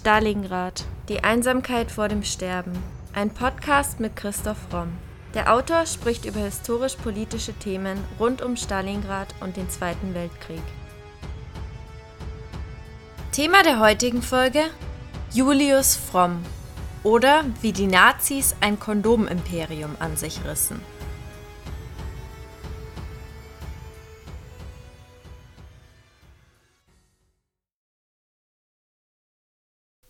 Stalingrad. Die Einsamkeit vor dem Sterben. Ein Podcast mit Christoph Romm. Der Autor spricht über historisch-politische Themen rund um Stalingrad und den Zweiten Weltkrieg. Thema der heutigen Folge: Julius Fromm oder wie die Nazis ein Kondomimperium an sich rissen.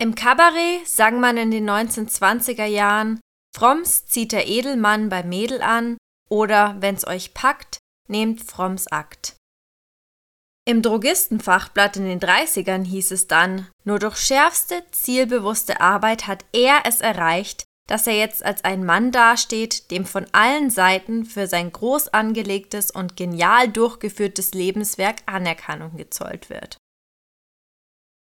Im Kabarett sang man in den 1920er Jahren Fromms zieht der Edelmann bei Mädel an oder wenn's euch packt, nehmt Fromms Akt. Im Drogistenfachblatt in den 30ern hieß es dann, nur durch schärfste, zielbewusste Arbeit hat er es erreicht, dass er jetzt als ein Mann dasteht, dem von allen Seiten für sein groß angelegtes und genial durchgeführtes Lebenswerk Anerkennung gezollt wird.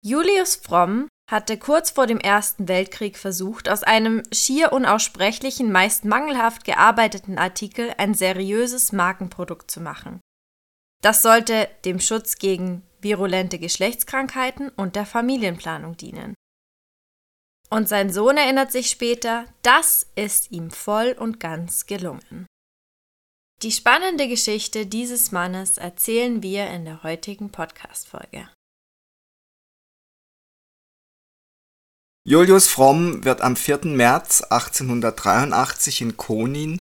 Julius Fromm hatte kurz vor dem Ersten Weltkrieg versucht, aus einem schier unaussprechlichen, meist mangelhaft gearbeiteten Artikel ein seriöses Markenprodukt zu machen. Das sollte dem Schutz gegen virulente Geschlechtskrankheiten und der Familienplanung dienen. Und sein Sohn erinnert sich später, das ist ihm voll und ganz gelungen. Die spannende Geschichte dieses Mannes erzählen wir in der heutigen Podcast-Folge. Julius Fromm wird am 4. März 1883 in Konin,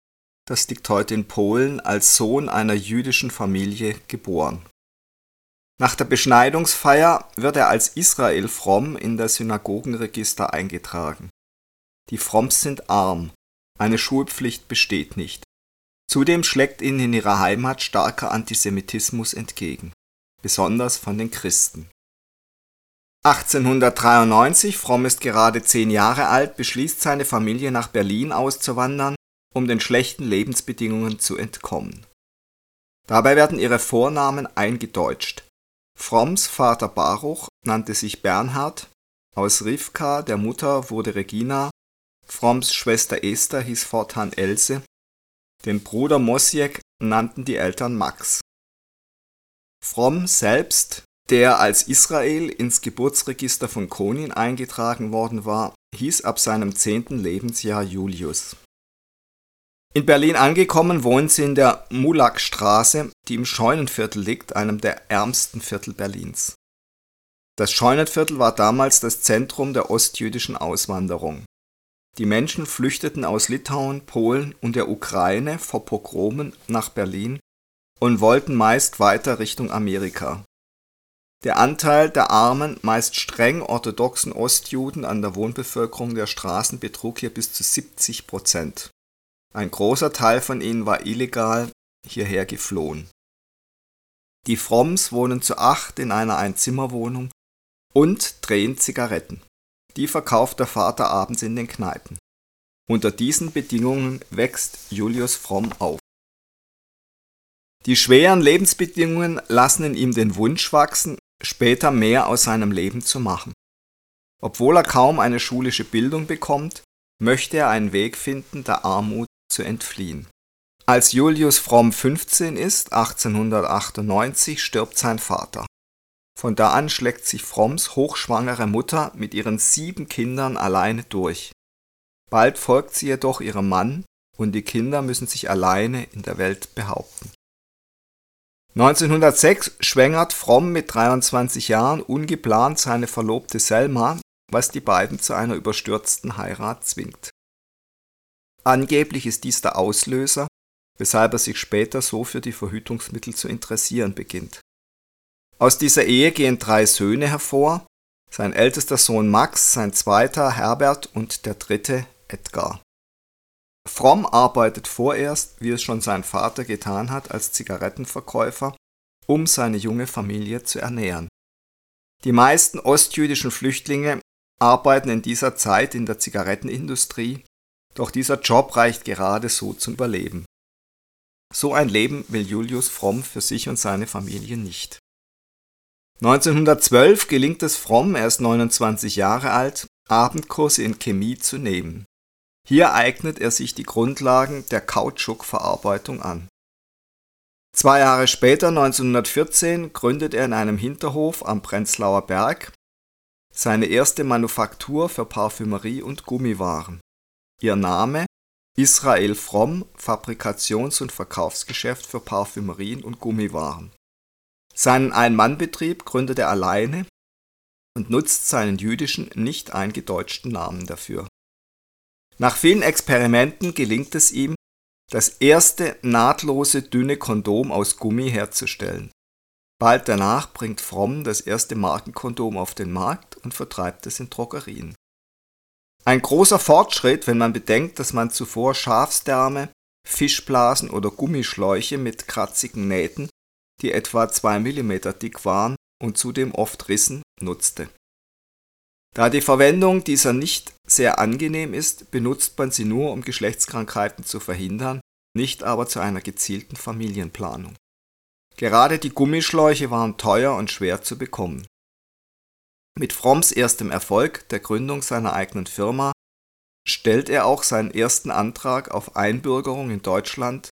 das liegt heute in Polen, als Sohn einer jüdischen Familie geboren. Nach der Beschneidungsfeier wird er als Israel Fromm in das Synagogenregister eingetragen. Die Fromms sind arm, eine Schulpflicht besteht nicht. Zudem schlägt ihnen in ihrer Heimat starker Antisemitismus entgegen, besonders von den Christen. 1893, Fromm ist gerade zehn Jahre alt, beschließt seine Familie nach Berlin auszuwandern, um den schlechten Lebensbedingungen zu entkommen. Dabei werden ihre Vornamen eingedeutscht. Fromms Vater Baruch nannte sich Bernhard, aus Rivka, der Mutter, wurde Regina, Fromms Schwester Esther hieß fortan Else, den Bruder Mosjek nannten die Eltern Max. Fromm selbst der als Israel ins Geburtsregister von Konin eingetragen worden war, hieß ab seinem zehnten Lebensjahr Julius. In Berlin angekommen wohnt sie in der Mulakstraße, die im Scheunenviertel liegt, einem der ärmsten Viertel Berlins. Das Scheunenviertel war damals das Zentrum der ostjüdischen Auswanderung. Die Menschen flüchteten aus Litauen, Polen und der Ukraine vor Pogromen nach Berlin und wollten meist weiter Richtung Amerika. Der Anteil der armen, meist streng orthodoxen Ostjuden an der Wohnbevölkerung der Straßen betrug hier bis zu 70 Prozent. Ein großer Teil von ihnen war illegal hierher geflohen. Die Fromms wohnen zu acht in einer Einzimmerwohnung und drehen Zigaretten. Die verkauft der Vater abends in den Kneipen. Unter diesen Bedingungen wächst Julius Fromm auf. Die schweren Lebensbedingungen lassen in ihm den Wunsch wachsen, später mehr aus seinem Leben zu machen. Obwohl er kaum eine schulische Bildung bekommt, möchte er einen Weg finden, der Armut zu entfliehen. Als Julius Fromm 15 ist, 1898, stirbt sein Vater. Von da an schlägt sich Fromms hochschwangere Mutter mit ihren sieben Kindern alleine durch. Bald folgt sie jedoch ihrem Mann und die Kinder müssen sich alleine in der Welt behaupten. 1906 schwängert Fromm mit 23 Jahren ungeplant seine Verlobte Selma, was die beiden zu einer überstürzten Heirat zwingt. Angeblich ist dies der Auslöser, weshalb er sich später so für die Verhütungsmittel zu interessieren beginnt. Aus dieser Ehe gehen drei Söhne hervor, sein ältester Sohn Max, sein zweiter Herbert und der dritte Edgar. Fromm arbeitet vorerst, wie es schon sein Vater getan hat, als Zigarettenverkäufer, um seine junge Familie zu ernähren. Die meisten ostjüdischen Flüchtlinge arbeiten in dieser Zeit in der Zigarettenindustrie, doch dieser Job reicht gerade so zum Überleben. So ein Leben will Julius Fromm für sich und seine Familie nicht. 1912 gelingt es Fromm, er ist 29 Jahre alt, Abendkurse in Chemie zu nehmen. Hier eignet er sich die Grundlagen der Kautschukverarbeitung an. Zwei Jahre später, 1914, gründet er in einem Hinterhof am Prenzlauer Berg seine erste Manufaktur für Parfümerie und Gummiwaren. Ihr Name Israel Fromm Fabrikations- und Verkaufsgeschäft für Parfümerien und Gummiwaren. Seinen Ein-Mann-Betrieb gründet er alleine und nutzt seinen jüdischen, nicht eingedeutschten Namen dafür. Nach vielen Experimenten gelingt es ihm, das erste nahtlose dünne Kondom aus Gummi herzustellen. Bald danach bringt Fromm das erste Markenkondom auf den Markt und vertreibt es in Drogerien. Ein großer Fortschritt, wenn man bedenkt, dass man zuvor Schafsdärme, Fischblasen oder Gummischläuche mit kratzigen Nähten, die etwa 2 mm dick waren und zudem oft rissen, nutzte. Da die Verwendung dieser nicht sehr angenehm ist, benutzt man sie nur, um Geschlechtskrankheiten zu verhindern, nicht aber zu einer gezielten Familienplanung. Gerade die Gummischläuche waren teuer und schwer zu bekommen. Mit Fromms erstem Erfolg, der Gründung seiner eigenen Firma, stellt er auch seinen ersten Antrag auf Einbürgerung in Deutschland,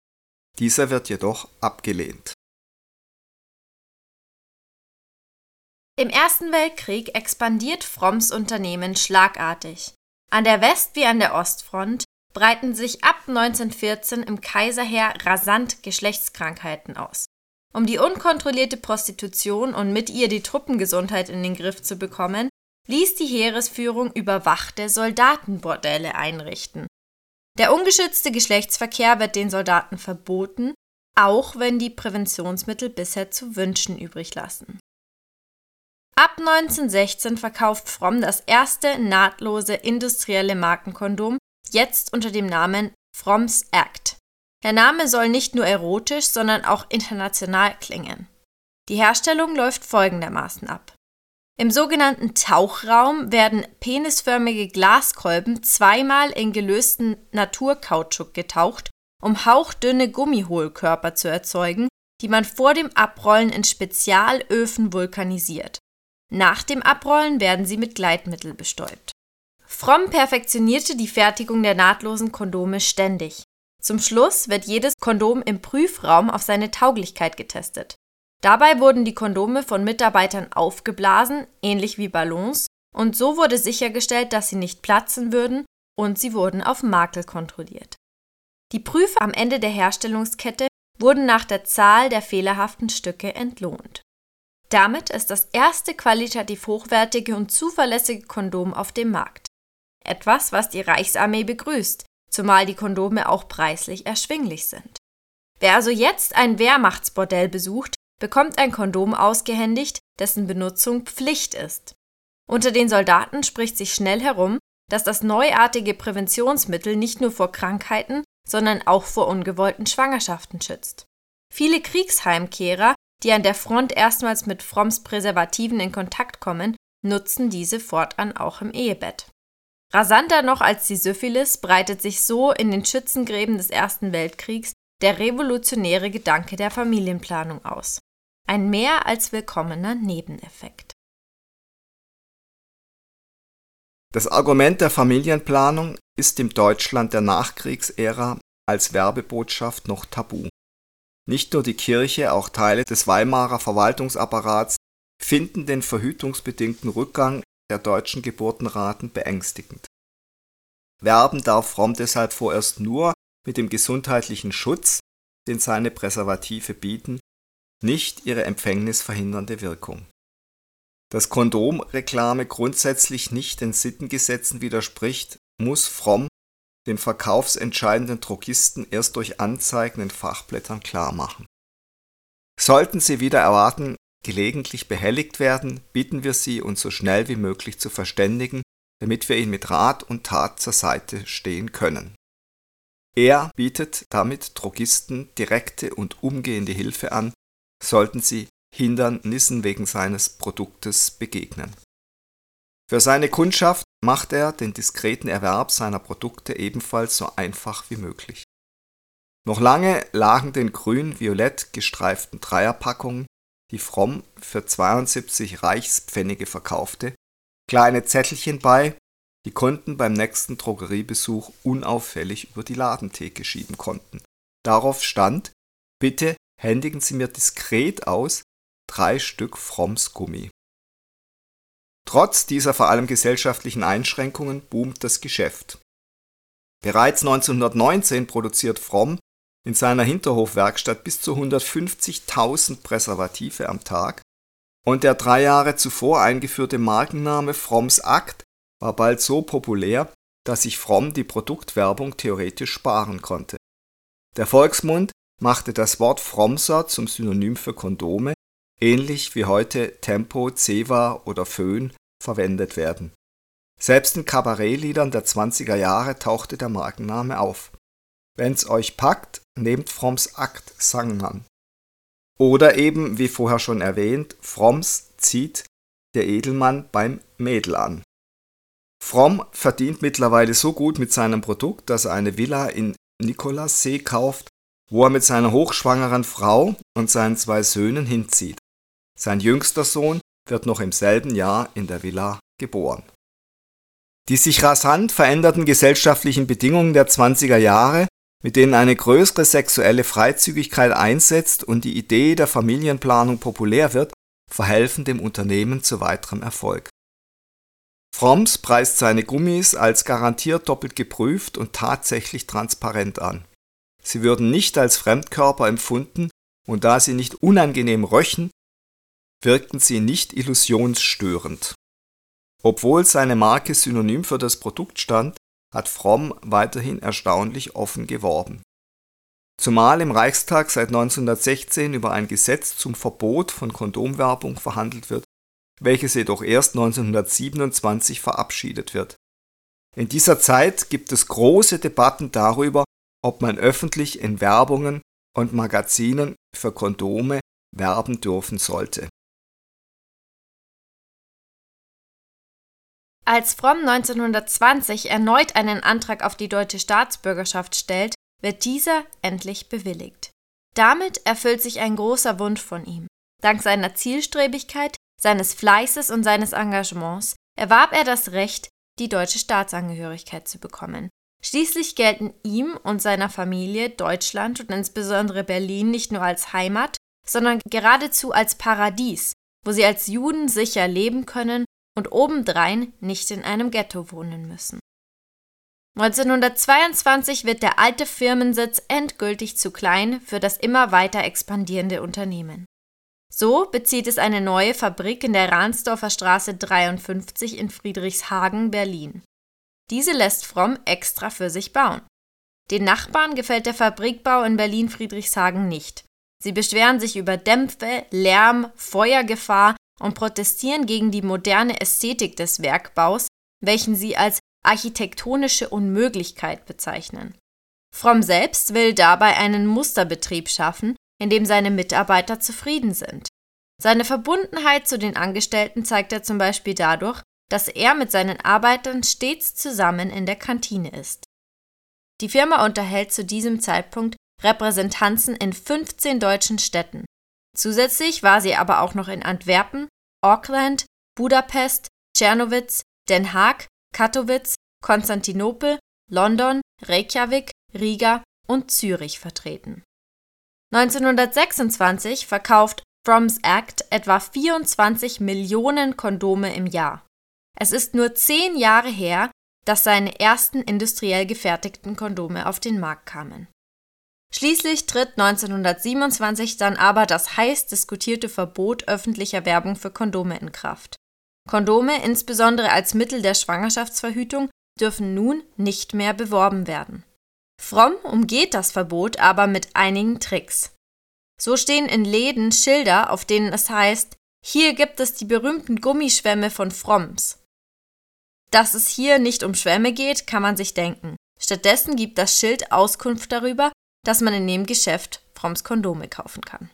dieser wird jedoch abgelehnt. Im Ersten Weltkrieg expandiert Fromms Unternehmen schlagartig. An der West- wie an der Ostfront breiten sich ab 1914 im Kaiserheer rasant Geschlechtskrankheiten aus. Um die unkontrollierte Prostitution und mit ihr die Truppengesundheit in den Griff zu bekommen, ließ die Heeresführung überwachte Soldatenbordelle einrichten. Der ungeschützte Geschlechtsverkehr wird den Soldaten verboten, auch wenn die Präventionsmittel bisher zu wünschen übrig lassen. Ab 1916 verkauft Fromm das erste nahtlose industrielle Markenkondom, jetzt unter dem Namen Fromms Act. Der Name soll nicht nur erotisch, sondern auch international klingen. Die Herstellung läuft folgendermaßen ab. Im sogenannten Tauchraum werden penisförmige Glaskolben zweimal in gelösten Naturkautschuk getaucht, um hauchdünne Gummihohlkörper zu erzeugen, die man vor dem Abrollen in Spezialöfen vulkanisiert. Nach dem Abrollen werden sie mit Gleitmittel bestäubt. Fromm perfektionierte die Fertigung der nahtlosen Kondome ständig. Zum Schluss wird jedes Kondom im Prüfraum auf seine Tauglichkeit getestet. Dabei wurden die Kondome von Mitarbeitern aufgeblasen, ähnlich wie Ballons, und so wurde sichergestellt, dass sie nicht platzen würden und sie wurden auf Makel kontrolliert. Die Prüfer am Ende der Herstellungskette wurden nach der Zahl der fehlerhaften Stücke entlohnt. Damit ist das erste qualitativ hochwertige und zuverlässige Kondom auf dem Markt. Etwas, was die Reichsarmee begrüßt, zumal die Kondome auch preislich erschwinglich sind. Wer also jetzt ein Wehrmachtsbordell besucht, bekommt ein Kondom ausgehändigt, dessen Benutzung Pflicht ist. Unter den Soldaten spricht sich schnell herum, dass das neuartige Präventionsmittel nicht nur vor Krankheiten, sondern auch vor ungewollten Schwangerschaften schützt. Viele Kriegsheimkehrer die an der Front erstmals mit Fromms Präservativen in Kontakt kommen, nutzen diese fortan auch im Ehebett. Rasanter noch als die Syphilis breitet sich so in den Schützengräben des Ersten Weltkriegs der revolutionäre Gedanke der Familienplanung aus. Ein mehr als willkommener Nebeneffekt. Das Argument der Familienplanung ist im Deutschland der Nachkriegsära als Werbebotschaft noch tabu. Nicht nur die Kirche, auch Teile des Weimarer Verwaltungsapparats finden den verhütungsbedingten Rückgang der deutschen Geburtenraten beängstigend. Werben darf Fromm deshalb vorerst nur mit dem gesundheitlichen Schutz, den seine Präservative bieten, nicht ihre empfängnisverhindernde Wirkung. Dass Kondomreklame grundsätzlich nicht den Sittengesetzen widerspricht, muss Fromm den verkaufsentscheidenden Drogisten erst durch Anzeigen in Fachblättern klarmachen. Sollten Sie wieder erwarten gelegentlich behelligt werden, bitten wir Sie, uns so schnell wie möglich zu verständigen, damit wir Ihnen mit Rat und Tat zur Seite stehen können. Er bietet damit Drogisten direkte und umgehende Hilfe an, sollten sie Hindernissen wegen seines Produktes begegnen. Für seine Kundschaft macht er den diskreten Erwerb seiner Produkte ebenfalls so einfach wie möglich. Noch lange lagen den grün-violett gestreiften Dreierpackungen, die Fromm für 72 Reichspfennige verkaufte, kleine Zettelchen bei, die Kunden beim nächsten Drogeriebesuch unauffällig über die Ladentheke schieben konnten. Darauf stand, bitte händigen Sie mir diskret aus drei Stück Fromms Gummi. Trotz dieser vor allem gesellschaftlichen Einschränkungen boomt das Geschäft. Bereits 1919 produziert Fromm in seiner Hinterhofwerkstatt bis zu 150.000 Präservative am Tag und der drei Jahre zuvor eingeführte Markenname Fromms Akt war bald so populär, dass sich Fromm die Produktwerbung theoretisch sparen konnte. Der Volksmund machte das Wort Frommser zum Synonym für Kondome, ähnlich wie heute Tempo, Zewa oder Föhn verwendet werden. Selbst in Kabarettliedern der 20er Jahre tauchte der Markenname auf. Wenn's euch packt, nehmt Fromms Akt Sang an. Oder eben, wie vorher schon erwähnt, Fromms zieht der Edelmann beim Mädel an. Fromm verdient mittlerweile so gut mit seinem Produkt, dass er eine Villa in Nikolassee kauft, wo er mit seiner hochschwangeren Frau und seinen zwei Söhnen hinzieht. Sein jüngster Sohn wird noch im selben Jahr in der Villa geboren. Die sich rasant veränderten gesellschaftlichen Bedingungen der 20er Jahre mit denen eine größere sexuelle Freizügigkeit einsetzt und die Idee der Familienplanung populär wird, verhelfen dem Unternehmen zu weiterem Erfolg. Fromms preist seine Gummis als garantiert doppelt geprüft und tatsächlich transparent an. Sie würden nicht als Fremdkörper empfunden und da sie nicht unangenehm röchen, wirkten sie nicht illusionsstörend. Obwohl seine Marke synonym für das Produkt stand, hat Fromm weiterhin erstaunlich offen geworben. Zumal im Reichstag seit 1916 über ein Gesetz zum Verbot von Kondomwerbung verhandelt wird, welches jedoch erst 1927 verabschiedet wird. In dieser Zeit gibt es große Debatten darüber, ob man öffentlich in Werbungen und Magazinen für Kondome werben dürfen sollte Als Fromm 1920 erneut einen Antrag auf die deutsche Staatsbürgerschaft stellt, wird dieser endlich bewilligt. Damit erfüllt sich ein großer Wunsch von ihm. Dank seiner Zielstrebigkeit, seines Fleißes und seines Engagements erwarb er das Recht, die deutsche Staatsangehörigkeit zu bekommen. Schließlich gelten ihm und seiner Familie Deutschland und insbesondere Berlin nicht nur als Heimat, sondern geradezu als Paradies, wo sie als Juden sicher leben können und obendrein nicht in einem Ghetto wohnen müssen. 1922 wird der alte Firmensitz endgültig zu klein für das immer weiter expandierende Unternehmen. So bezieht es eine neue Fabrik in der Rahnsdorfer Straße 53 in Friedrichshagen, Berlin. Diese lässt Fromm extra für sich bauen. Den Nachbarn gefällt der Fabrikbau in Berlin-Friedrichshagen nicht. Sie beschweren sich über Dämpfe, Lärm, Feuergefahr und protestieren gegen die moderne Ästhetik des Werkbaus, welchen sie als architektonische Unmöglichkeit bezeichnen. Fromm selbst will dabei einen Musterbetrieb schaffen, in dem seine Mitarbeiter zufrieden sind. Seine Verbundenheit zu den Angestellten zeigt er zum Beispiel dadurch, dass er mit seinen Arbeitern stets zusammen in der Kantine ist. Die Firma unterhält zu diesem Zeitpunkt Repräsentanzen in 15 deutschen Städten. Zusätzlich war sie aber auch noch in Antwerpen, Auckland, Budapest, Czernowitz, Den Haag, Katowice, Konstantinopel, London, Reykjavik, Riga und Zürich vertreten. 1926 verkauft Fromm's Act etwa 24 Millionen Kondome im Jahr. Es ist nur zehn Jahre her, dass seine ersten industriell gefertigten Kondome auf den Markt kamen. Schließlich tritt 1927 dann aber das heiß diskutierte Verbot öffentlicher Werbung für Kondome in Kraft. Kondome, insbesondere als Mittel der Schwangerschaftsverhütung, dürfen nun nicht mehr beworben werden. Fromm umgeht das Verbot aber mit einigen Tricks. So stehen in Läden Schilder, auf denen es heißt, hier gibt es die berühmten Gummischwämme von Fromms. Dass es hier nicht um Schwämme geht, kann man sich denken. Stattdessen gibt das Schild Auskunft darüber, dass man in dem Geschäft Fromms Kondome kaufen kann.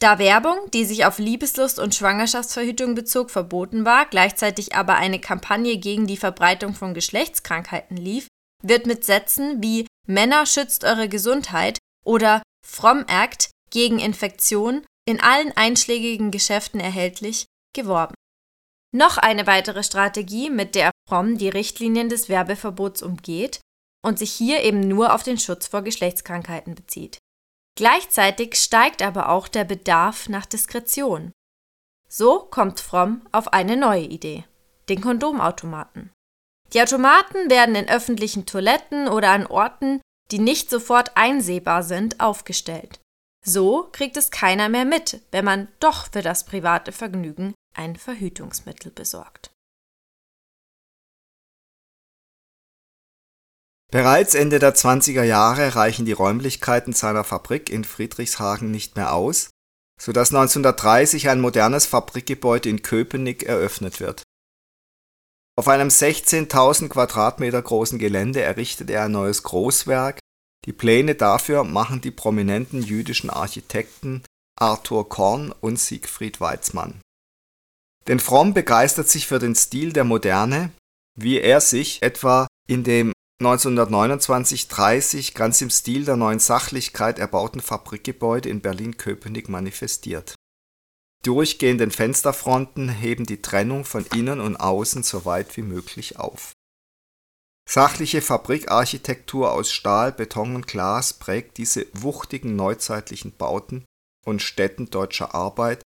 Da Werbung, die sich auf Liebeslust und Schwangerschaftsverhütung bezog, verboten war, gleichzeitig aber eine Kampagne gegen die Verbreitung von Geschlechtskrankheiten lief, wird mit Sätzen wie Männer schützt eure Gesundheit oder Fromm Act gegen Infektion in allen einschlägigen Geschäften erhältlich geworben. Noch eine weitere Strategie, mit der Fromm die Richtlinien des Werbeverbots umgeht, und sich hier eben nur auf den Schutz vor Geschlechtskrankheiten bezieht. Gleichzeitig steigt aber auch der Bedarf nach Diskretion. So kommt Fromm auf eine neue Idee, den Kondomautomaten. Die Automaten werden in öffentlichen Toiletten oder an Orten, die nicht sofort einsehbar sind, aufgestellt. So kriegt es keiner mehr mit, wenn man doch für das private Vergnügen ein Verhütungsmittel besorgt. Bereits Ende der 20er Jahre reichen die Räumlichkeiten seiner Fabrik in Friedrichshagen nicht mehr aus, so dass 1930 ein modernes Fabrikgebäude in Köpenick eröffnet wird. Auf einem 16.000 Quadratmeter großen Gelände errichtet er ein neues Großwerk, die Pläne dafür machen die prominenten jüdischen Architekten Arthur Korn und Siegfried Weizmann. Denn Fromm begeistert sich für den Stil der Moderne, wie er sich etwa in dem 1929/30 ganz im Stil der Neuen Sachlichkeit erbauten Fabrikgebäude in Berlin-Köpenick manifestiert. Durchgehenden Fensterfronten heben die Trennung von Innen und Außen so weit wie möglich auf. Sachliche Fabrikarchitektur aus Stahl, Beton und Glas prägt diese wuchtigen neuzeitlichen Bauten und Stätten deutscher Arbeit,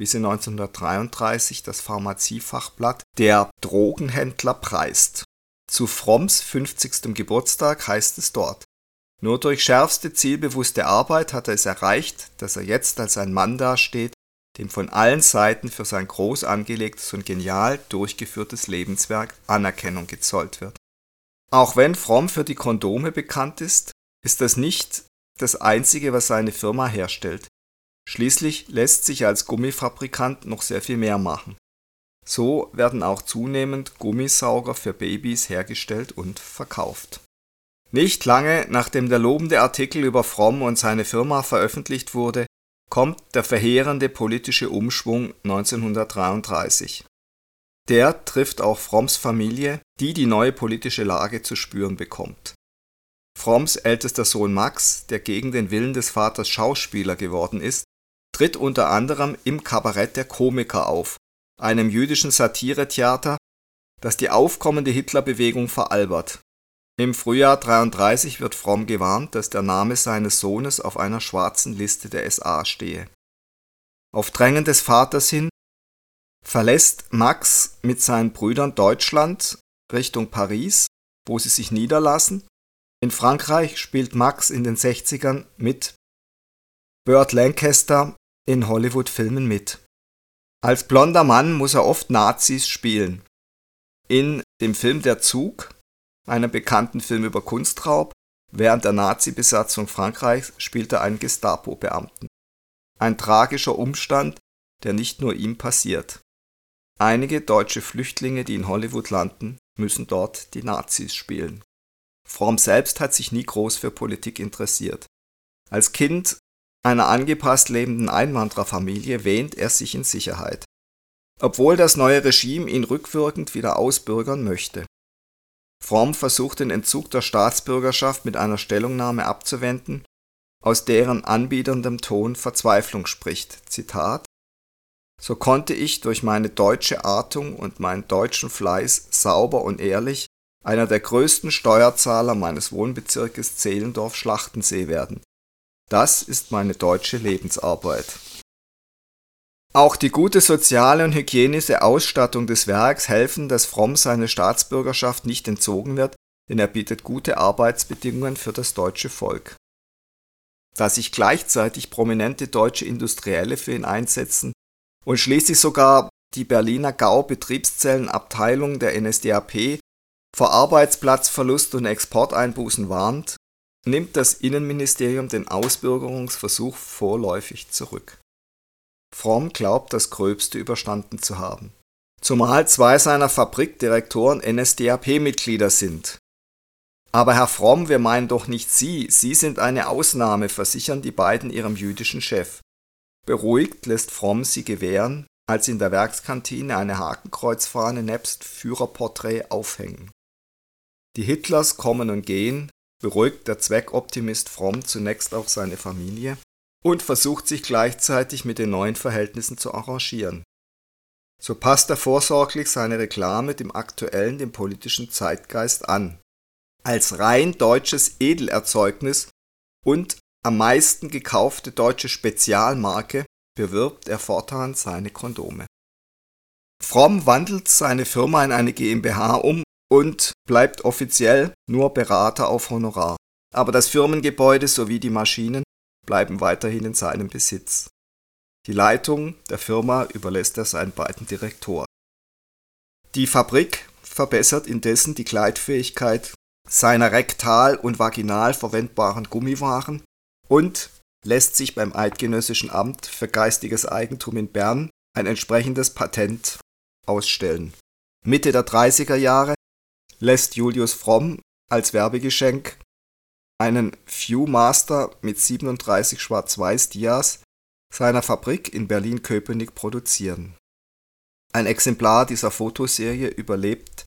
wie sie 1933 das Pharmaziefachblatt Der Drogenhändler preist zu Fromms 50. Geburtstag heißt es dort: Nur durch schärfste zielbewusste Arbeit hat er es erreicht, dass er jetzt als ein Mann dasteht, dem von allen Seiten für sein groß angelegtes und genial durchgeführtes Lebenswerk Anerkennung gezollt wird. Auch wenn Fromm für die Kondome bekannt ist, ist das nicht das einzige, was seine Firma herstellt. Schließlich lässt sich als Gummifabrikant noch sehr viel mehr machen so werden auch zunehmend Gummisauger für Babys hergestellt und verkauft. Nicht lange nachdem der lobende Artikel über Fromm und seine Firma veröffentlicht wurde, kommt der verheerende politische Umschwung 1933. Der trifft auch Fromms Familie, die die neue politische Lage zu spüren bekommt. Fromms ältester Sohn Max, der gegen den Willen des Vaters Schauspieler geworden ist, tritt unter anderem im Kabarett der Komiker auf einem jüdischen Satiretheater, das die aufkommende Hitlerbewegung veralbert. Im Frühjahr 33 wird Fromm gewarnt, dass der Name seines Sohnes auf einer schwarzen Liste der SA stehe. Auf Drängen des Vaters hin verlässt Max mit seinen Brüdern Deutschland Richtung Paris, wo sie sich niederlassen. In Frankreich spielt Max in den 60ern mit Burt Lancaster in Hollywood-Filmen mit als blonder Mann muss er oft Nazis spielen. In dem Film Der Zug, einem bekannten Film über Kunstraub, während der Nazi-Besatzung Frankreichs spielt er einen Gestapo-Beamten. Ein tragischer Umstand, der nicht nur ihm passiert. Einige deutsche Flüchtlinge, die in Hollywood landen, müssen dort die Nazis spielen. Fromm selbst hat sich nie groß für Politik interessiert. Als Kind einer angepasst lebenden Einwandererfamilie wähnt er sich in Sicherheit, obwohl das neue Regime ihn rückwirkend wieder ausbürgern möchte. Fromm versucht den Entzug der Staatsbürgerschaft mit einer Stellungnahme abzuwenden, aus deren anbiederndem Ton Verzweiflung spricht. Zitat So konnte ich durch meine deutsche Artung und meinen deutschen Fleiß sauber und ehrlich einer der größten Steuerzahler meines Wohnbezirkes Zehlendorf-Schlachtensee werden das ist meine deutsche Lebensarbeit. Auch die gute soziale und hygienische Ausstattung des Werks helfen, dass Fromm seine Staatsbürgerschaft nicht entzogen wird, denn er bietet gute Arbeitsbedingungen für das deutsche Volk. Da sich gleichzeitig prominente deutsche Industrielle für ihn einsetzen und schließlich sogar die Berliner Gau-Betriebszellenabteilung der NSDAP vor Arbeitsplatzverlust und Exporteinbußen warnt, nimmt das Innenministerium den Ausbürgerungsversuch vorläufig zurück. Fromm glaubt, das Gröbste überstanden zu haben. Zumal zwei seiner Fabrikdirektoren NSDAP-Mitglieder sind. Aber Herr Fromm, wir meinen doch nicht Sie, Sie sind eine Ausnahme, versichern die beiden ihrem jüdischen Chef. Beruhigt lässt Fromm sie gewähren, als in der Werkskantine eine Hakenkreuzfahne nebst Führerporträt aufhängen. Die Hitlers kommen und gehen, beruhigt der Zweckoptimist Fromm zunächst auch seine Familie und versucht sich gleichzeitig mit den neuen Verhältnissen zu arrangieren. So passt er vorsorglich seine Reklame dem aktuellen, dem politischen Zeitgeist an. Als rein deutsches Edelerzeugnis und am meisten gekaufte deutsche Spezialmarke bewirbt er fortan seine Kondome. Fromm wandelt seine Firma in eine GmbH um und bleibt offiziell nur Berater auf Honorar. Aber das Firmengebäude sowie die Maschinen bleiben weiterhin in seinem Besitz. Die Leitung der Firma überlässt er seinen beiden Direktoren. Die Fabrik verbessert indessen die Gleitfähigkeit seiner rektal und vaginal verwendbaren Gummiwaren und lässt sich beim Eidgenössischen Amt für geistiges Eigentum in Bern ein entsprechendes Patent ausstellen. Mitte der 30er Jahre lässt Julius Fromm als Werbegeschenk einen Viewmaster mit 37 Schwarz-Weiß-Dias seiner Fabrik in Berlin-Köpenick produzieren. Ein Exemplar dieser Fotoserie überlebt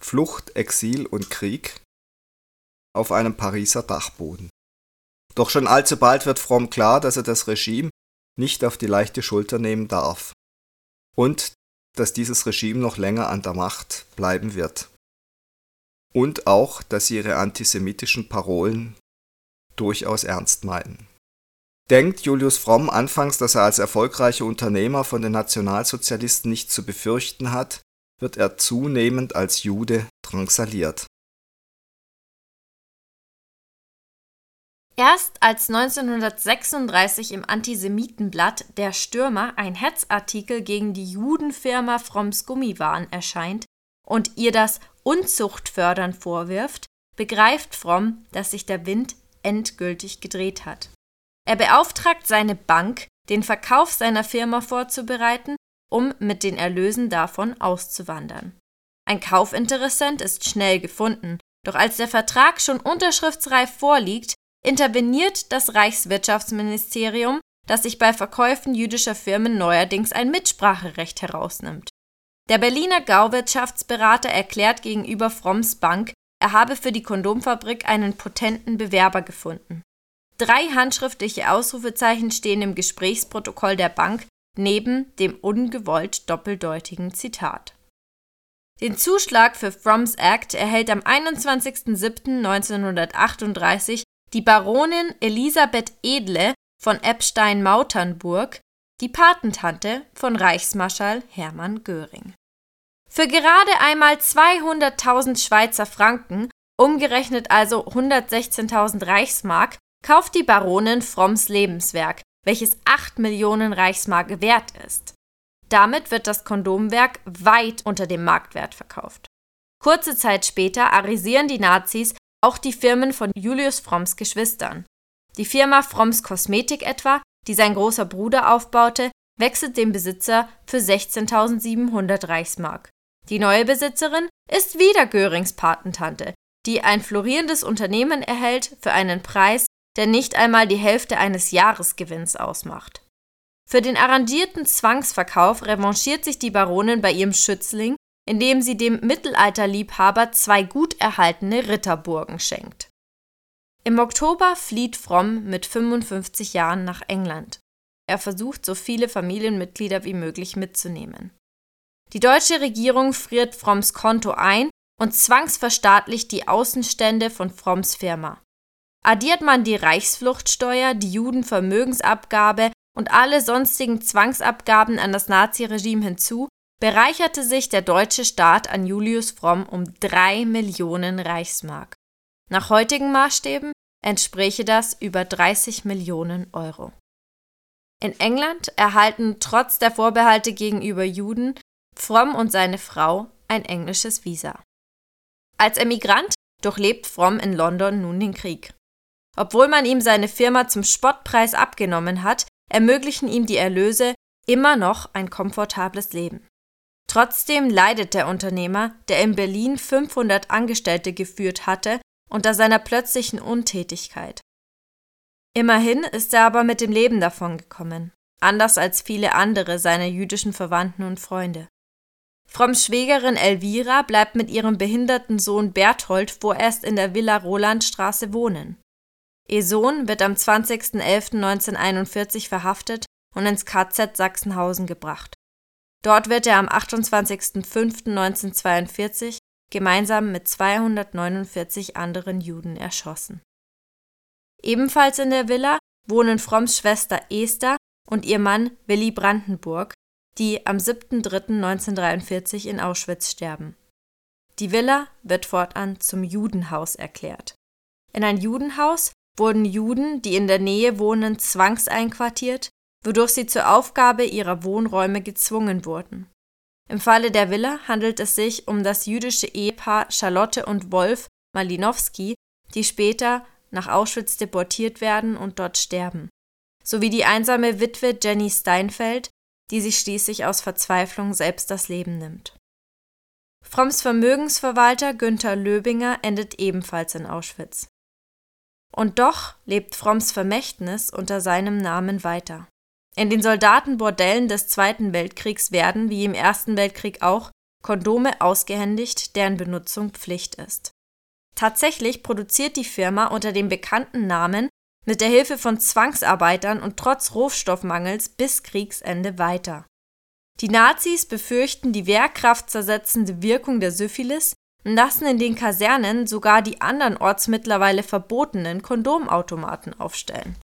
Flucht, Exil und Krieg auf einem Pariser Dachboden. Doch schon allzu bald wird Fromm klar, dass er das Regime nicht auf die leichte Schulter nehmen darf und dass dieses Regime noch länger an der Macht bleiben wird. Und auch, dass sie ihre antisemitischen Parolen durchaus ernst meinen. Denkt Julius Fromm anfangs, dass er als erfolgreicher Unternehmer von den Nationalsozialisten nichts zu befürchten hat, wird er zunehmend als Jude drangsaliert. Erst als 1936 im Antisemitenblatt Der Stürmer ein Hetzartikel gegen die Judenfirma Fromms Gummiwaren erscheint und ihr das Unzuchtfördern vorwirft, begreift Fromm, dass sich der Wind endgültig gedreht hat. Er beauftragt seine Bank, den Verkauf seiner Firma vorzubereiten, um mit den Erlösen davon auszuwandern. Ein Kaufinteressent ist schnell gefunden, doch als der Vertrag schon unterschriftsreif vorliegt, interveniert das Reichswirtschaftsministerium, das sich bei Verkäufen jüdischer Firmen neuerdings ein Mitspracherecht herausnimmt. Der Berliner Gauwirtschaftsberater erklärt gegenüber Fromms Bank, er habe für die Kondomfabrik einen potenten Bewerber gefunden. Drei handschriftliche Ausrufezeichen stehen im Gesprächsprotokoll der Bank neben dem ungewollt doppeldeutigen Zitat. Den Zuschlag für Fromms Act erhält am 21.07.1938 die Baronin Elisabeth Edle von Eppstein-Mauternburg, die Patentante von Reichsmarschall Hermann Göring. Für gerade einmal 200.000 Schweizer Franken, umgerechnet also 116.000 Reichsmark, kauft die Baronin Fromms Lebenswerk, welches 8 Millionen Reichsmark wert ist. Damit wird das Kondomwerk weit unter dem Marktwert verkauft. Kurze Zeit später arisieren die Nazis auch die Firmen von Julius Fromms Geschwistern. Die Firma Fromms Kosmetik etwa, die sein großer Bruder aufbaute, wechselt den Besitzer für 16.700 Reichsmark. Die neue Besitzerin ist wieder Görings Patentante, die ein florierendes Unternehmen erhält für einen Preis, der nicht einmal die Hälfte eines Jahresgewinns ausmacht. Für den arrangierten Zwangsverkauf revanchiert sich die Baronin bei ihrem Schützling indem sie dem Mittelalterliebhaber zwei gut erhaltene Ritterburgen schenkt. Im Oktober flieht Fromm mit 55 Jahren nach England. Er versucht, so viele Familienmitglieder wie möglich mitzunehmen. Die deutsche Regierung friert Fromms Konto ein und zwangsverstaatlicht die Außenstände von Fromms Firma. Addiert man die Reichsfluchtsteuer, die Judenvermögensabgabe und alle sonstigen Zwangsabgaben an das Naziregime hinzu, bereicherte sich der deutsche Staat an Julius Fromm um drei Millionen Reichsmark. Nach heutigen Maßstäben entspräche das über 30 Millionen Euro. In England erhalten trotz der Vorbehalte gegenüber Juden Fromm und seine Frau ein englisches Visa. Als Emigrant durchlebt Fromm in London nun den Krieg. Obwohl man ihm seine Firma zum Spottpreis abgenommen hat, ermöglichen ihm die Erlöse immer noch ein komfortables Leben. Trotzdem leidet der Unternehmer, der in Berlin 500 Angestellte geführt hatte, unter seiner plötzlichen Untätigkeit. Immerhin ist er aber mit dem Leben davongekommen, anders als viele andere seiner jüdischen Verwandten und Freunde. Fromms Schwägerin Elvira bleibt mit ihrem behinderten Sohn Berthold vorerst in der Villa Rolandstraße wohnen. Ihr Sohn wird am 20.11.1941 verhaftet und ins KZ Sachsenhausen gebracht. Dort wird er am 28.05.1942 gemeinsam mit 249 anderen Juden erschossen. Ebenfalls in der Villa wohnen Fromms Schwester Esther und ihr Mann Willy Brandenburg, die am 7.3.1943 in Auschwitz sterben. Die Villa wird fortan zum Judenhaus erklärt. In ein Judenhaus wurden Juden, die in der Nähe wohnen, zwangseinquartiert, wodurch sie zur Aufgabe ihrer Wohnräume gezwungen wurden. Im Falle der Villa handelt es sich um das jüdische Ehepaar Charlotte und Wolf Malinowski, die später nach Auschwitz deportiert werden und dort sterben, sowie die einsame Witwe Jenny Steinfeld, die sich schließlich aus Verzweiflung selbst das Leben nimmt. Fromms Vermögensverwalter Günther Löbinger endet ebenfalls in Auschwitz. Und doch lebt Fromms Vermächtnis unter seinem Namen weiter. In den Soldatenbordellen des Zweiten Weltkriegs werden, wie im Ersten Weltkrieg auch, Kondome ausgehändigt, deren Benutzung Pflicht ist. Tatsächlich produziert die Firma unter dem bekannten Namen mit der Hilfe von Zwangsarbeitern und trotz Rohstoffmangels bis Kriegsende weiter. Die Nazis befürchten die wehrkraftzersetzende Wirkung der Syphilis und lassen in den Kasernen sogar die andernorts mittlerweile verbotenen Kondomautomaten aufstellen.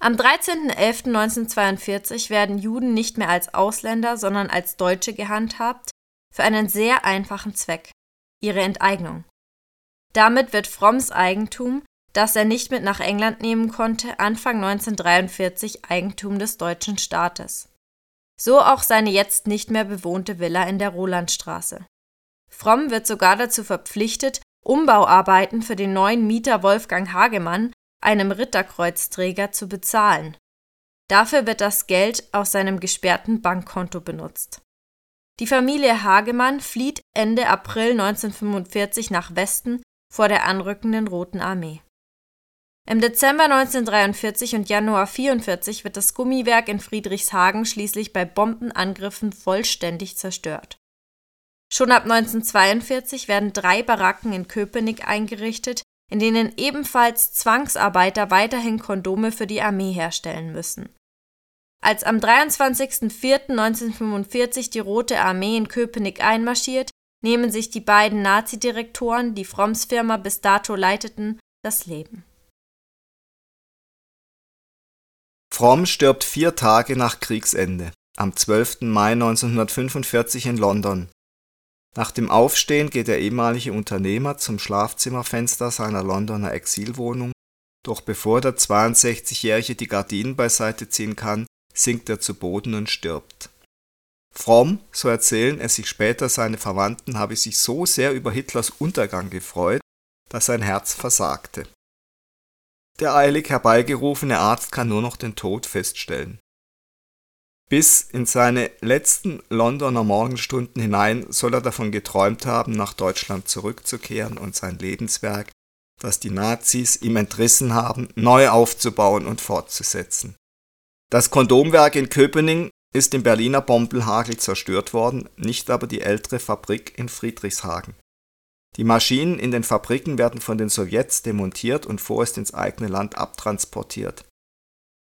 Am 13.11.1942 werden Juden nicht mehr als Ausländer, sondern als Deutsche gehandhabt, für einen sehr einfachen Zweck ihre Enteignung. Damit wird Fromms Eigentum, das er nicht mit nach England nehmen konnte, Anfang 1943 Eigentum des deutschen Staates. So auch seine jetzt nicht mehr bewohnte Villa in der Rolandstraße. Fromm wird sogar dazu verpflichtet, Umbauarbeiten für den neuen Mieter Wolfgang Hagemann einem Ritterkreuzträger zu bezahlen. Dafür wird das Geld aus seinem gesperrten Bankkonto benutzt. Die Familie Hagemann flieht Ende April 1945 nach Westen vor der anrückenden Roten Armee. Im Dezember 1943 und Januar 1944 wird das Gummiwerk in Friedrichshagen schließlich bei Bombenangriffen vollständig zerstört. Schon ab 1942 werden drei Baracken in Köpenick eingerichtet, in denen ebenfalls Zwangsarbeiter weiterhin Kondome für die Armee herstellen müssen. Als am 23.04.1945 die Rote Armee in Köpenick einmarschiert, nehmen sich die beiden Nazi-Direktoren, die Fromms Firma bis dato leiteten, das Leben. Fromm stirbt vier Tage nach Kriegsende, am 12. Mai 1945 in London. Nach dem Aufstehen geht der ehemalige Unternehmer zum Schlafzimmerfenster seiner Londoner Exilwohnung, doch bevor der 62-Jährige die Gardinen beiseite ziehen kann, sinkt er zu Boden und stirbt. Fromm, so erzählen es sich später seine Verwandten, habe sich so sehr über Hitlers Untergang gefreut, dass sein Herz versagte. Der eilig herbeigerufene Arzt kann nur noch den Tod feststellen. Bis in seine letzten Londoner Morgenstunden hinein soll er davon geträumt haben, nach Deutschland zurückzukehren und sein Lebenswerk, das die Nazis ihm entrissen haben, neu aufzubauen und fortzusetzen. Das Kondomwerk in Köpenick ist im Berliner Bombelhagel zerstört worden, nicht aber die ältere Fabrik in Friedrichshagen. Die Maschinen in den Fabriken werden von den Sowjets demontiert und vorerst ins eigene Land abtransportiert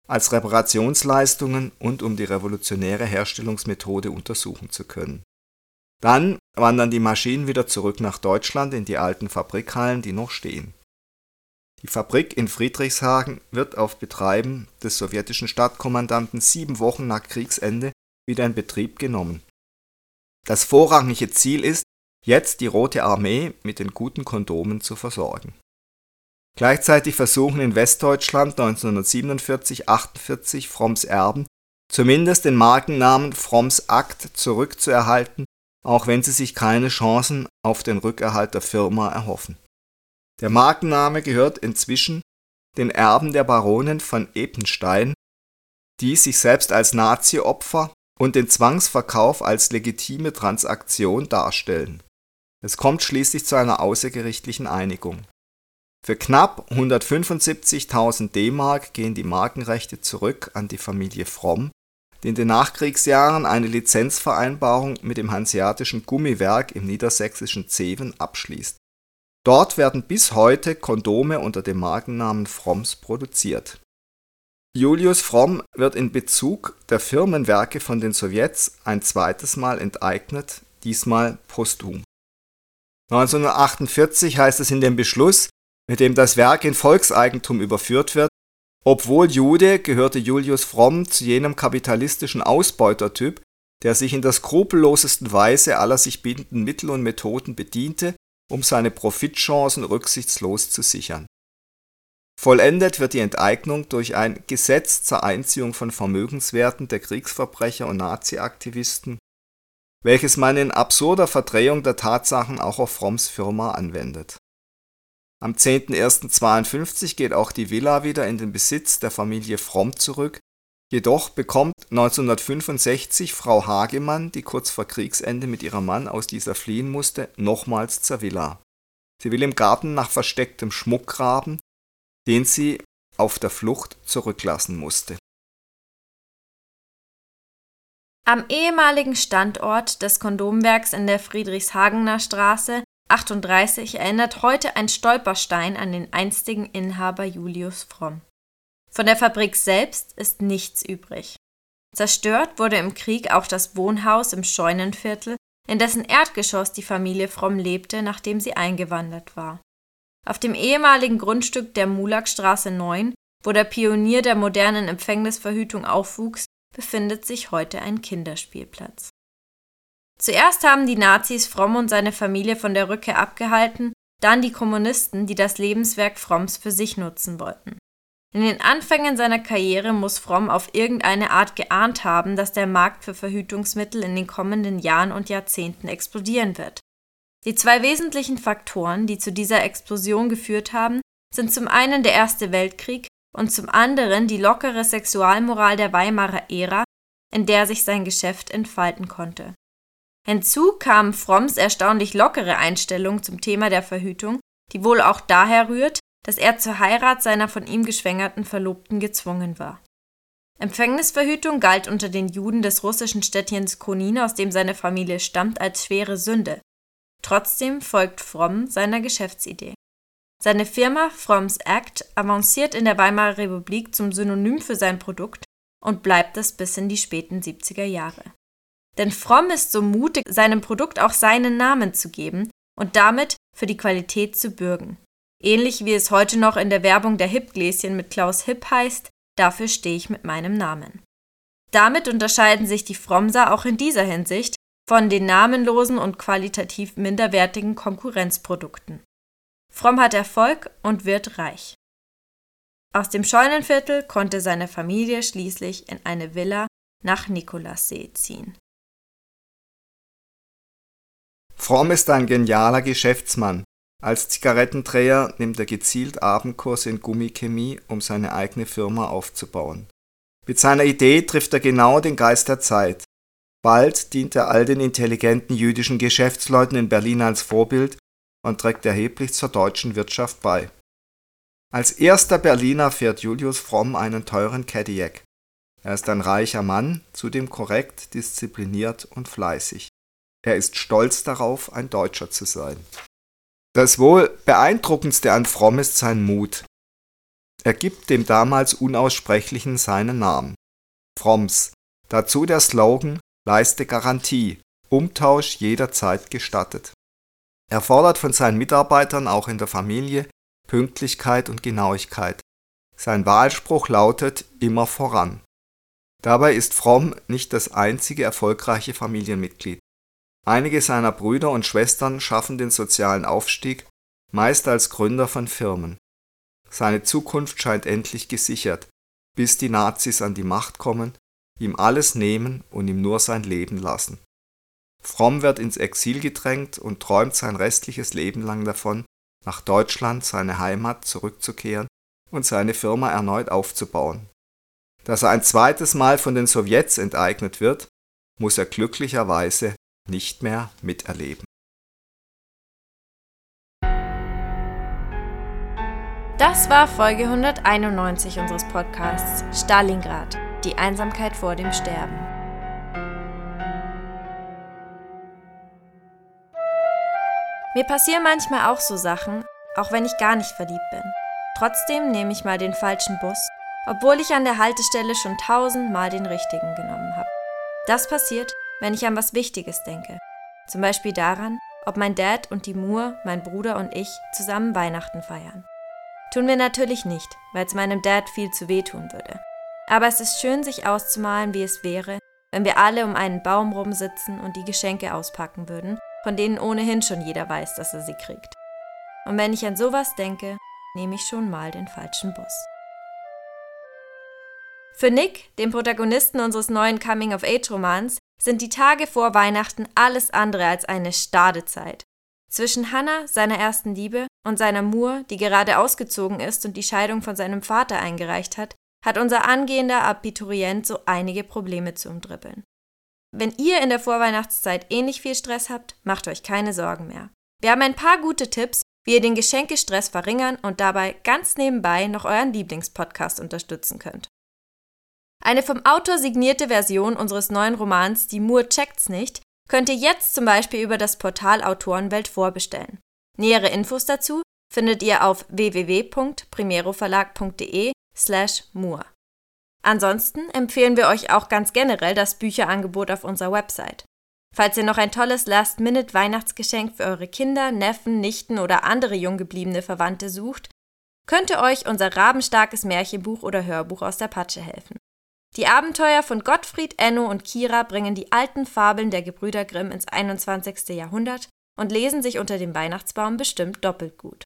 als Reparationsleistungen und um die revolutionäre Herstellungsmethode untersuchen zu können. Dann wandern die Maschinen wieder zurück nach Deutschland in die alten Fabrikhallen, die noch stehen. Die Fabrik in Friedrichshagen wird auf Betreiben des sowjetischen Stadtkommandanten sieben Wochen nach Kriegsende wieder in Betrieb genommen. Das vorrangige Ziel ist, jetzt die Rote Armee mit den guten Kondomen zu versorgen Gleichzeitig versuchen in Westdeutschland 1947 48 Fromms Erben zumindest den Markennamen Fromms Akt zurückzuerhalten, auch wenn sie sich keine Chancen auf den Rückerhalt der Firma erhoffen. Der Markenname gehört inzwischen den Erben der Baronin von Epenstein, die sich selbst als Nazi-Opfer und den Zwangsverkauf als legitime Transaktion darstellen. Es kommt schließlich zu einer außergerichtlichen Einigung für knapp 175.000 D-Mark gehen die Markenrechte zurück an die Familie Fromm, die in den Nachkriegsjahren eine Lizenzvereinbarung mit dem Hanseatischen Gummiwerk im niedersächsischen Zeven abschließt. Dort werden bis heute Kondome unter dem Markennamen Fromms produziert. Julius Fromm wird in Bezug der Firmenwerke von den Sowjets ein zweites Mal enteignet, diesmal posthum. 1948 heißt es in dem Beschluss mit dem das Werk in Volkseigentum überführt wird Obwohl Jude gehörte Julius Fromm zu jenem kapitalistischen Ausbeutertyp, der sich in der skrupellosesten Weise aller sich bietenden Mittel und Methoden bediente, um seine Profitchancen rücksichtslos zu sichern. Vollendet wird die Enteignung durch ein Gesetz zur Einziehung von Vermögenswerten der Kriegsverbrecher und Nazi-Aktivisten, welches man in absurder Verdrehung der Tatsachen auch auf Fromms Firma anwendet. Am 10.01.52 geht auch die Villa wieder in den Besitz der Familie Fromm zurück, jedoch bekommt 1965 Frau Hagemann, die kurz vor Kriegsende mit ihrem Mann aus dieser fliehen musste, nochmals zur Villa. Sie will im Garten nach verstecktem Schmuck graben, den sie auf der Flucht zurücklassen musste. Am ehemaligen Standort des Kondomwerks in der Friedrichshagener Straße 38 erinnert heute ein Stolperstein an den einstigen Inhaber Julius Fromm. Von der Fabrik selbst ist nichts übrig. Zerstört wurde im Krieg auch das Wohnhaus im Scheunenviertel, in dessen Erdgeschoss die Familie Fromm lebte, nachdem sie eingewandert war. Auf dem ehemaligen Grundstück der Mulakstraße 9, wo der Pionier der modernen Empfängnisverhütung aufwuchs, befindet sich heute ein Kinderspielplatz. Zuerst haben die Nazis Fromm und seine Familie von der Rückkehr abgehalten, dann die Kommunisten, die das Lebenswerk Fromms für sich nutzen wollten. In den Anfängen seiner Karriere muss Fromm auf irgendeine Art geahnt haben, dass der Markt für Verhütungsmittel in den kommenden Jahren und Jahrzehnten explodieren wird. Die zwei wesentlichen Faktoren, die zu dieser Explosion geführt haben, sind zum einen der Erste Weltkrieg und zum anderen die lockere Sexualmoral der Weimarer Ära, in der sich sein Geschäft entfalten konnte. Hinzu kam Fromms erstaunlich lockere Einstellung zum Thema der Verhütung, die wohl auch daher rührt, dass er zur Heirat seiner von ihm geschwängerten Verlobten gezwungen war. Empfängnisverhütung galt unter den Juden des russischen Städtchens Konin, aus dem seine Familie stammt, als schwere Sünde, Trotzdem folgt Fromm seiner Geschäftsidee. Seine Firma Fromms Act avanciert in der Weimarer Republik zum Synonym für sein Produkt und bleibt es bis in die späten 70er Jahre. Denn Fromm ist so mutig, seinem Produkt auch seinen Namen zu geben und damit für die Qualität zu bürgen. Ähnlich wie es heute noch in der Werbung der Hip-Gläschen mit Klaus Hipp heißt, dafür stehe ich mit meinem Namen. Damit unterscheiden sich die Frommser auch in dieser Hinsicht von den namenlosen und qualitativ minderwertigen Konkurrenzprodukten. Fromm hat Erfolg und wird reich. Aus dem Scheunenviertel konnte seine Familie schließlich in eine Villa nach Nikolassee ziehen. Fromm ist ein genialer Geschäftsmann. Als Zigarettendreher nimmt er gezielt Abendkurse in Gummichemie, um seine eigene Firma aufzubauen. Mit seiner Idee trifft er genau den Geist der Zeit. Bald dient er all den intelligenten jüdischen Geschäftsleuten in Berlin als Vorbild und trägt erheblich zur deutschen Wirtschaft bei. Als erster Berliner fährt Julius Fromm einen teuren Cadillac. Er ist ein reicher Mann, zudem korrekt, diszipliniert und fleißig. Er ist stolz darauf, ein Deutscher zu sein. Das wohl beeindruckendste an Fromm ist sein Mut. Er gibt dem damals Unaussprechlichen seinen Namen. Fromms. Dazu der Slogan Leiste Garantie, Umtausch jederzeit gestattet. Er fordert von seinen Mitarbeitern auch in der Familie Pünktlichkeit und Genauigkeit. Sein Wahlspruch lautet immer voran. Dabei ist Fromm nicht das einzige erfolgreiche Familienmitglied. Einige seiner Brüder und Schwestern schaffen den sozialen Aufstieg, meist als Gründer von Firmen. Seine Zukunft scheint endlich gesichert, bis die Nazis an die Macht kommen ihm alles nehmen und ihm nur sein Leben lassen. Fromm wird ins Exil gedrängt und träumt sein restliches Leben lang davon, nach Deutschland, seine Heimat, zurückzukehren und seine Firma erneut aufzubauen. Dass er ein zweites Mal von den Sowjets enteignet wird, muss er glücklicherweise nicht mehr miterleben. Das war Folge 191 unseres Podcasts Stalingrad die Einsamkeit vor dem Sterben. Mir passieren manchmal auch so Sachen, auch wenn ich gar nicht verliebt bin. Trotzdem nehme ich mal den falschen Bus, obwohl ich an der Haltestelle schon tausendmal den richtigen genommen habe. Das passiert, wenn ich an was Wichtiges denke. Zum Beispiel daran, ob mein Dad und die Mur, mein Bruder und ich zusammen Weihnachten feiern. Tun wir natürlich nicht, weil es meinem Dad viel zu wehtun würde. Aber es ist schön, sich auszumalen, wie es wäre, wenn wir alle um einen Baum rumsitzen und die Geschenke auspacken würden, von denen ohnehin schon jeder weiß, dass er sie kriegt. Und wenn ich an sowas denke, nehme ich schon mal den falschen Bus. Für Nick, den Protagonisten unseres neuen Coming-of-Age-Romans, sind die Tage vor Weihnachten alles andere als eine Stadezeit. Zwischen Hannah, seiner ersten Liebe, und seiner Mur, die gerade ausgezogen ist und die Scheidung von seinem Vater eingereicht hat, hat unser angehender Abiturient so einige Probleme zu umdribbeln. Wenn ihr in der Vorweihnachtszeit ähnlich viel Stress habt, macht euch keine Sorgen mehr. Wir haben ein paar gute Tipps, wie ihr den Geschenkestress verringern und dabei ganz nebenbei noch euren Lieblingspodcast unterstützen könnt. Eine vom Autor signierte Version unseres neuen Romans Die Moore checkt's nicht könnt ihr jetzt zum Beispiel über das Portal Autorenwelt vorbestellen. Nähere Infos dazu findet ihr auf www.primeroverlag.de slash Moore. Ansonsten empfehlen wir euch auch ganz generell das Bücherangebot auf unserer Website. Falls ihr noch ein tolles Last-Minute-Weihnachtsgeschenk für eure Kinder, Neffen, Nichten oder andere jung gebliebene Verwandte sucht, könnte euch unser rabenstarkes Märchenbuch oder Hörbuch aus der Patsche helfen. Die Abenteuer von Gottfried, Enno und Kira bringen die alten Fabeln der Gebrüder Grimm ins 21. Jahrhundert und lesen sich unter dem Weihnachtsbaum bestimmt doppelt gut.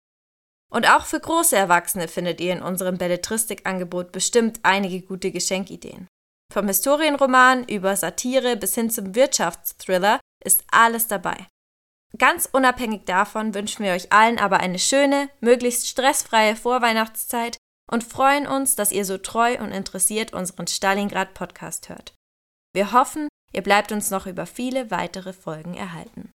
Und auch für große Erwachsene findet ihr in unserem Belletristikangebot bestimmt einige gute Geschenkideen. Vom Historienroman über Satire bis hin zum Wirtschaftsthriller ist alles dabei. Ganz unabhängig davon wünschen wir euch allen aber eine schöne, möglichst stressfreie Vorweihnachtszeit und freuen uns, dass ihr so treu und interessiert unseren Stalingrad Podcast hört. Wir hoffen, ihr bleibt uns noch über viele weitere Folgen erhalten.